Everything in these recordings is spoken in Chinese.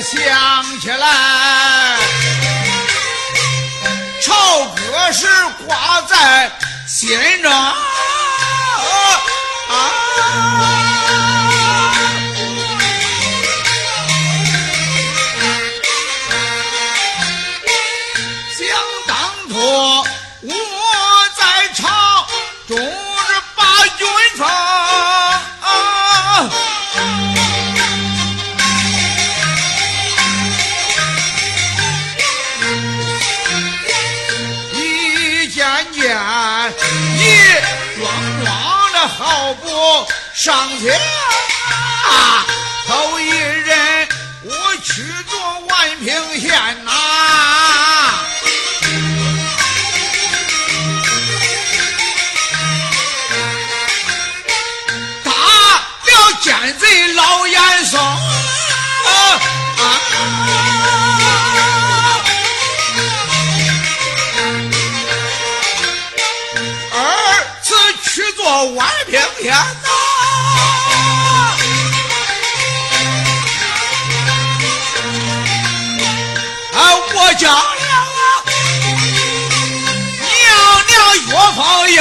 想起来，朝歌是挂在心中好不上前啊！头一人我去做万平县呐、打了奸贼老严嵩天呐、啊，我叫了娘娘岳凤英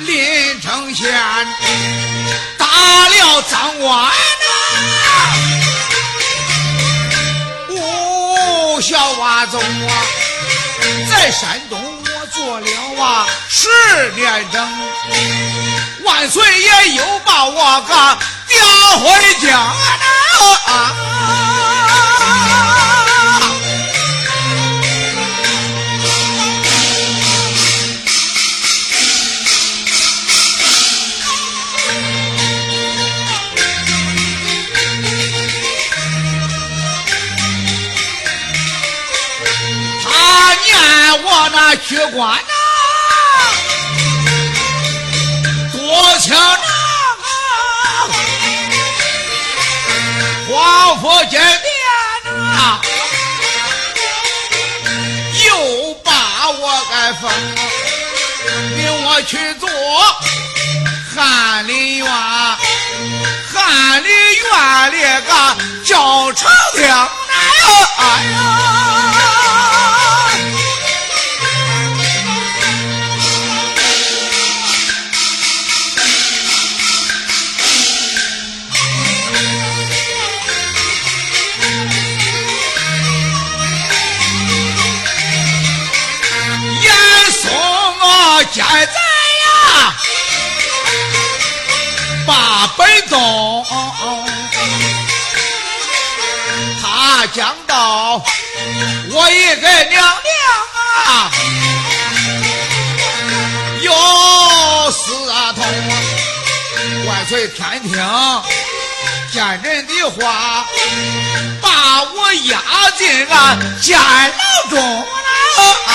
临城县，打了赃官呐，五小娃宗啊，在山东我做了啊十年整。万岁爷又把我个调回家啊！那去官呐、多情啊！皇甫金殿呐，又把我给封，命我去做翰林院，翰林院里个教朝廷呐，哎呀！本宗，他讲到我一个娘娘啊，有死啊痛啊！万岁天庭见人的话，把我押进俺监牢中啊！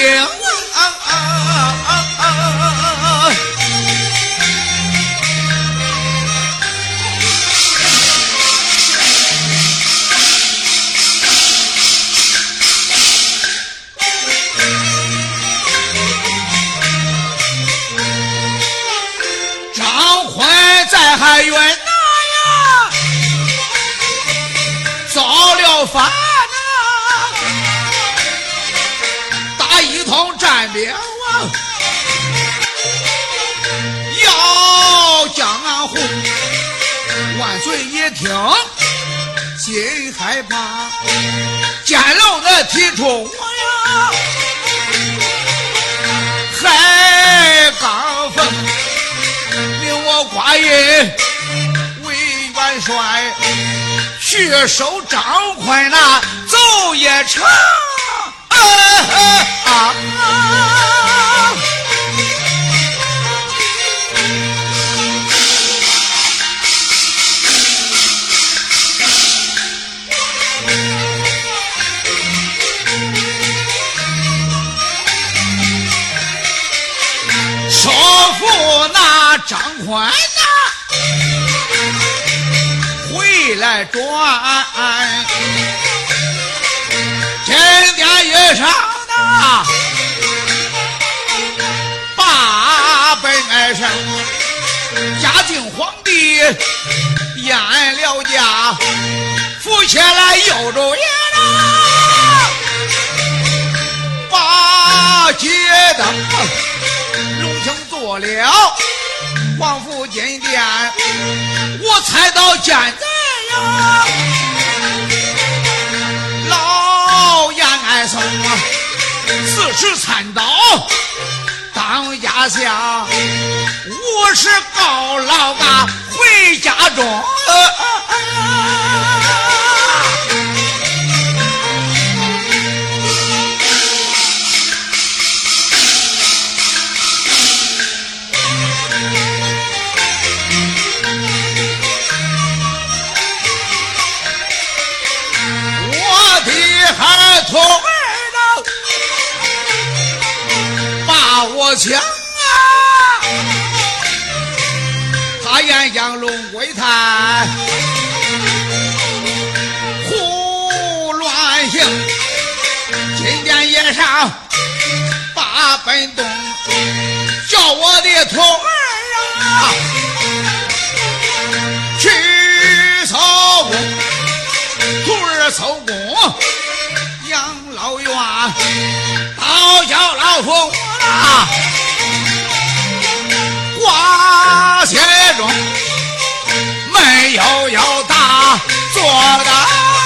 yeah. 一听，心害怕，见了那提出我呀，还刚奉命我挂印为元帅，去守张宽那奏也成。啊啊啊！张宽呐，回来转。今天一上呐，把本爱上，嘉靖皇帝验了驾，扶起来右主爷呐，把街道。龙庆做了王府金殿，我猜到现在呀，老严爱松啊，四十三刀当家下，五十高老啊回家中。将龙龟滩胡乱行，今天夜上八本东，叫我的徒儿啊去搜宫。徒儿收工，养老院，倒叫老夫我啦，挂鞋中摇摇大坐大。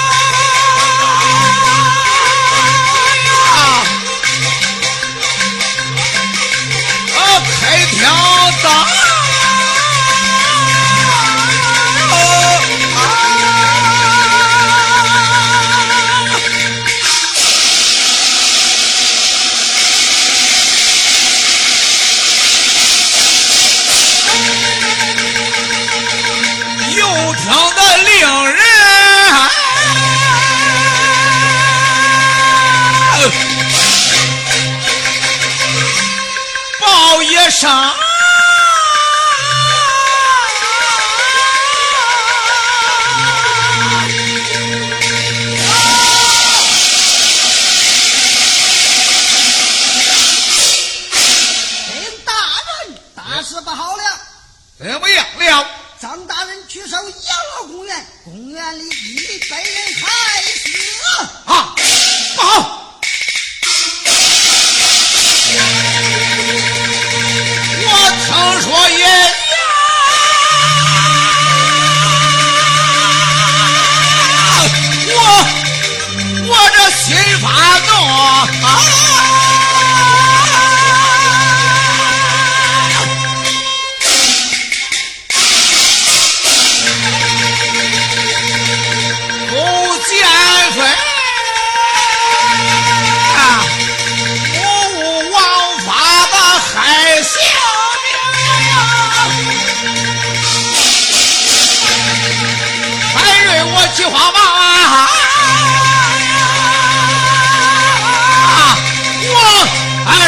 shot.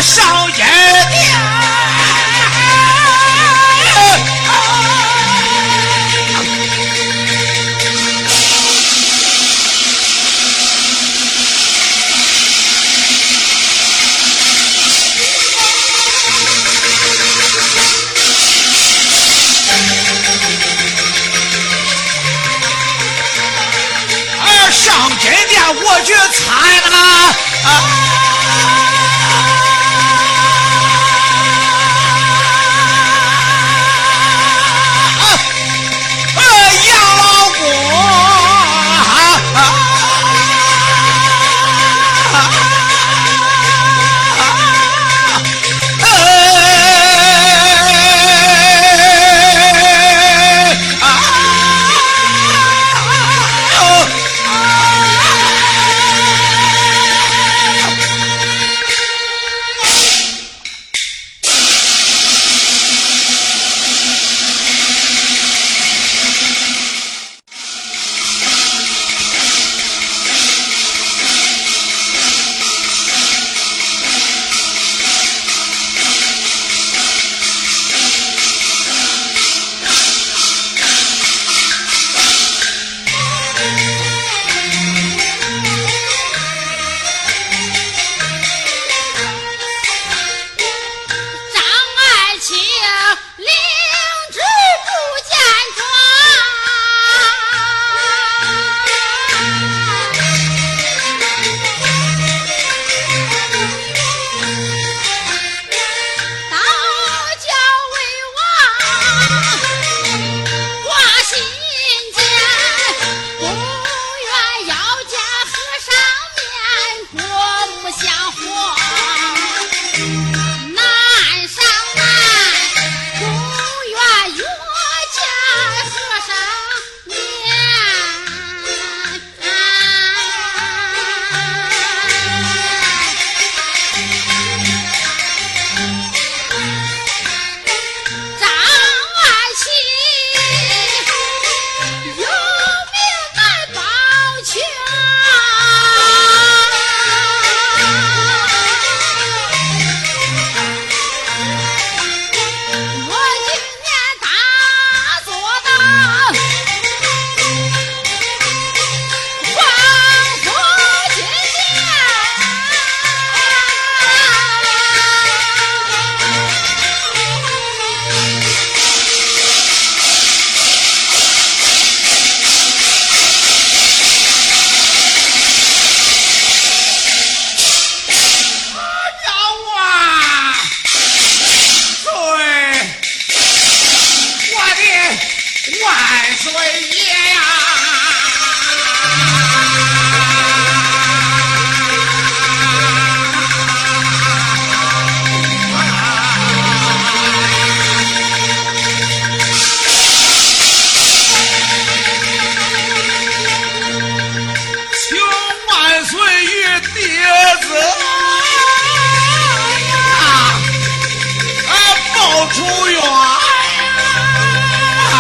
少爷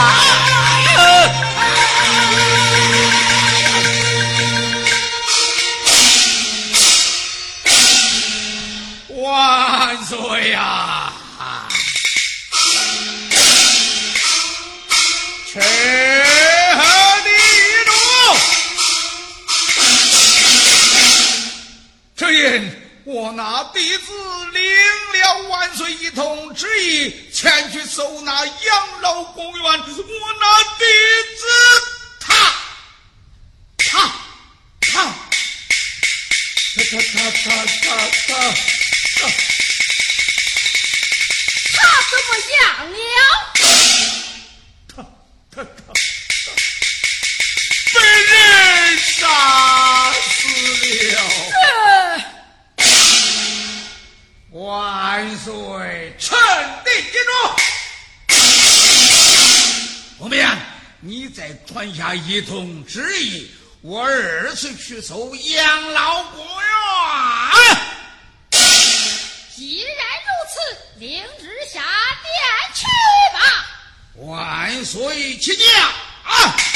Ah! 怎么样了？他他他被人杀死了！万岁，臣定记住。我们呀，你再传下一通旨意，我儿子去搜养老国院。既然如此，领。万岁起驾。啊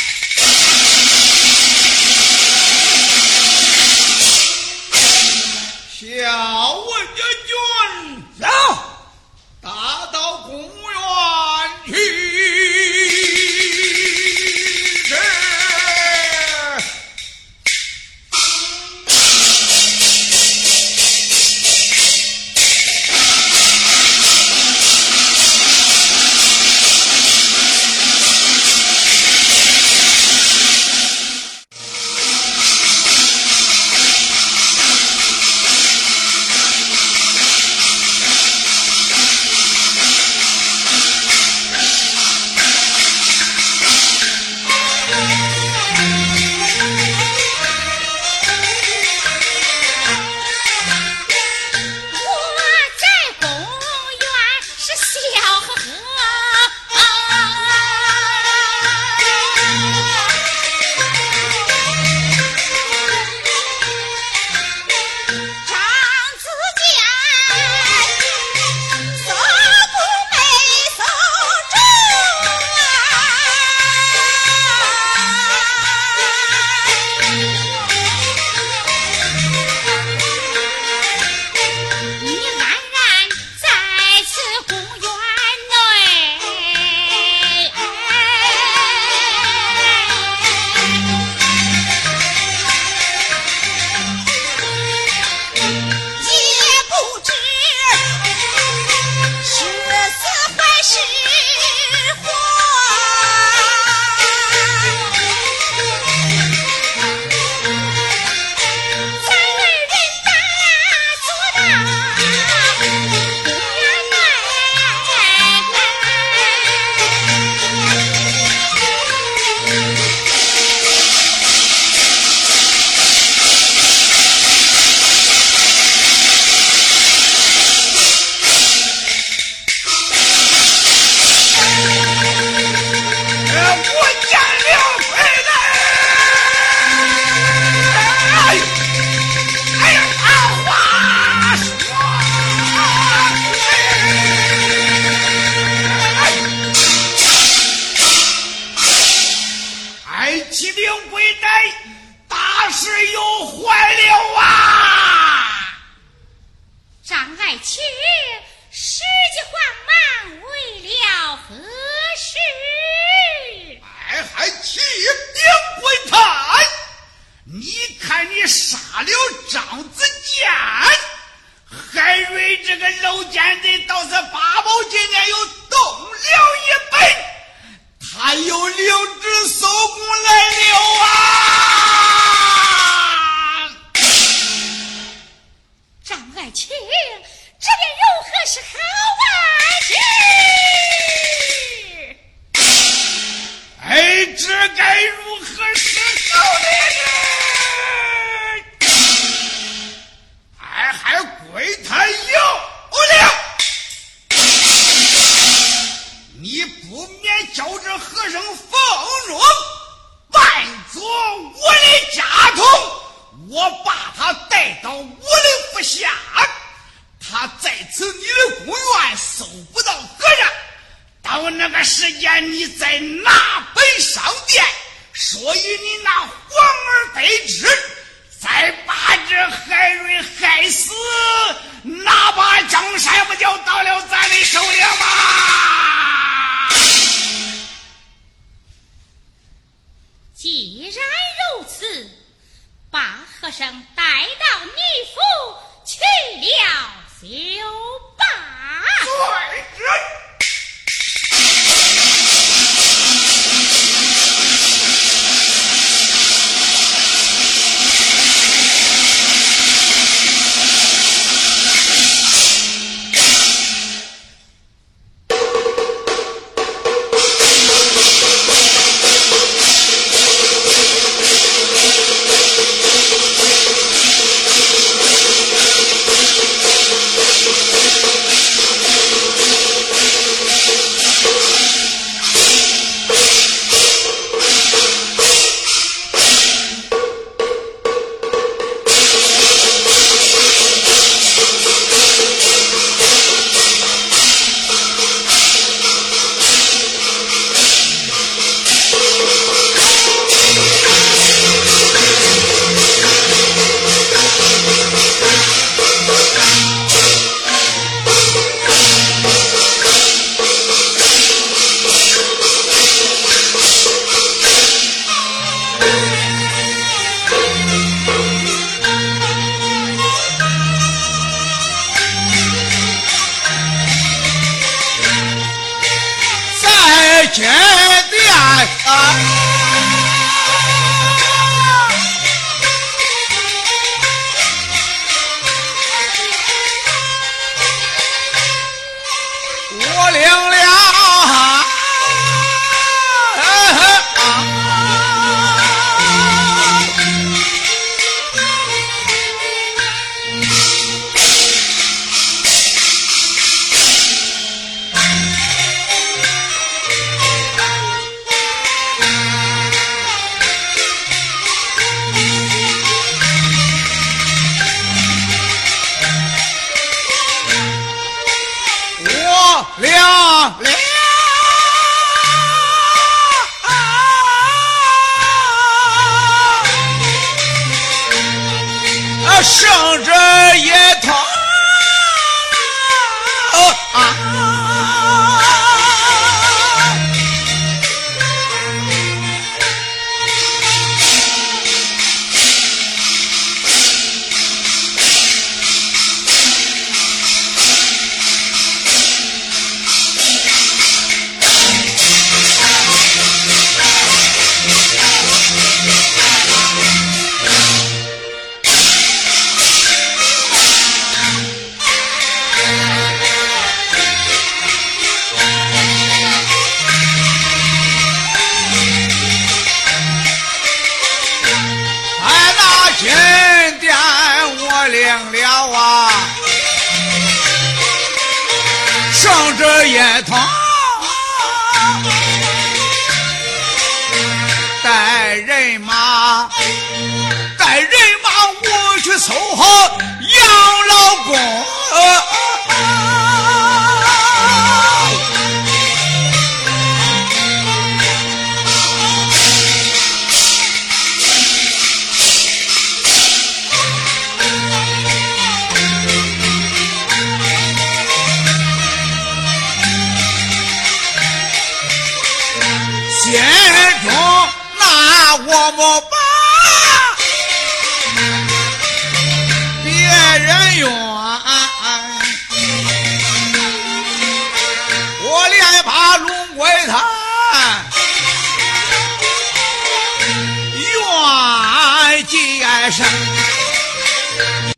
说与你那皇儿得知，再把这海瑞害死，那把江山不就到了咱的手里吗？既然如此，把和尚带到你府去了。就罢。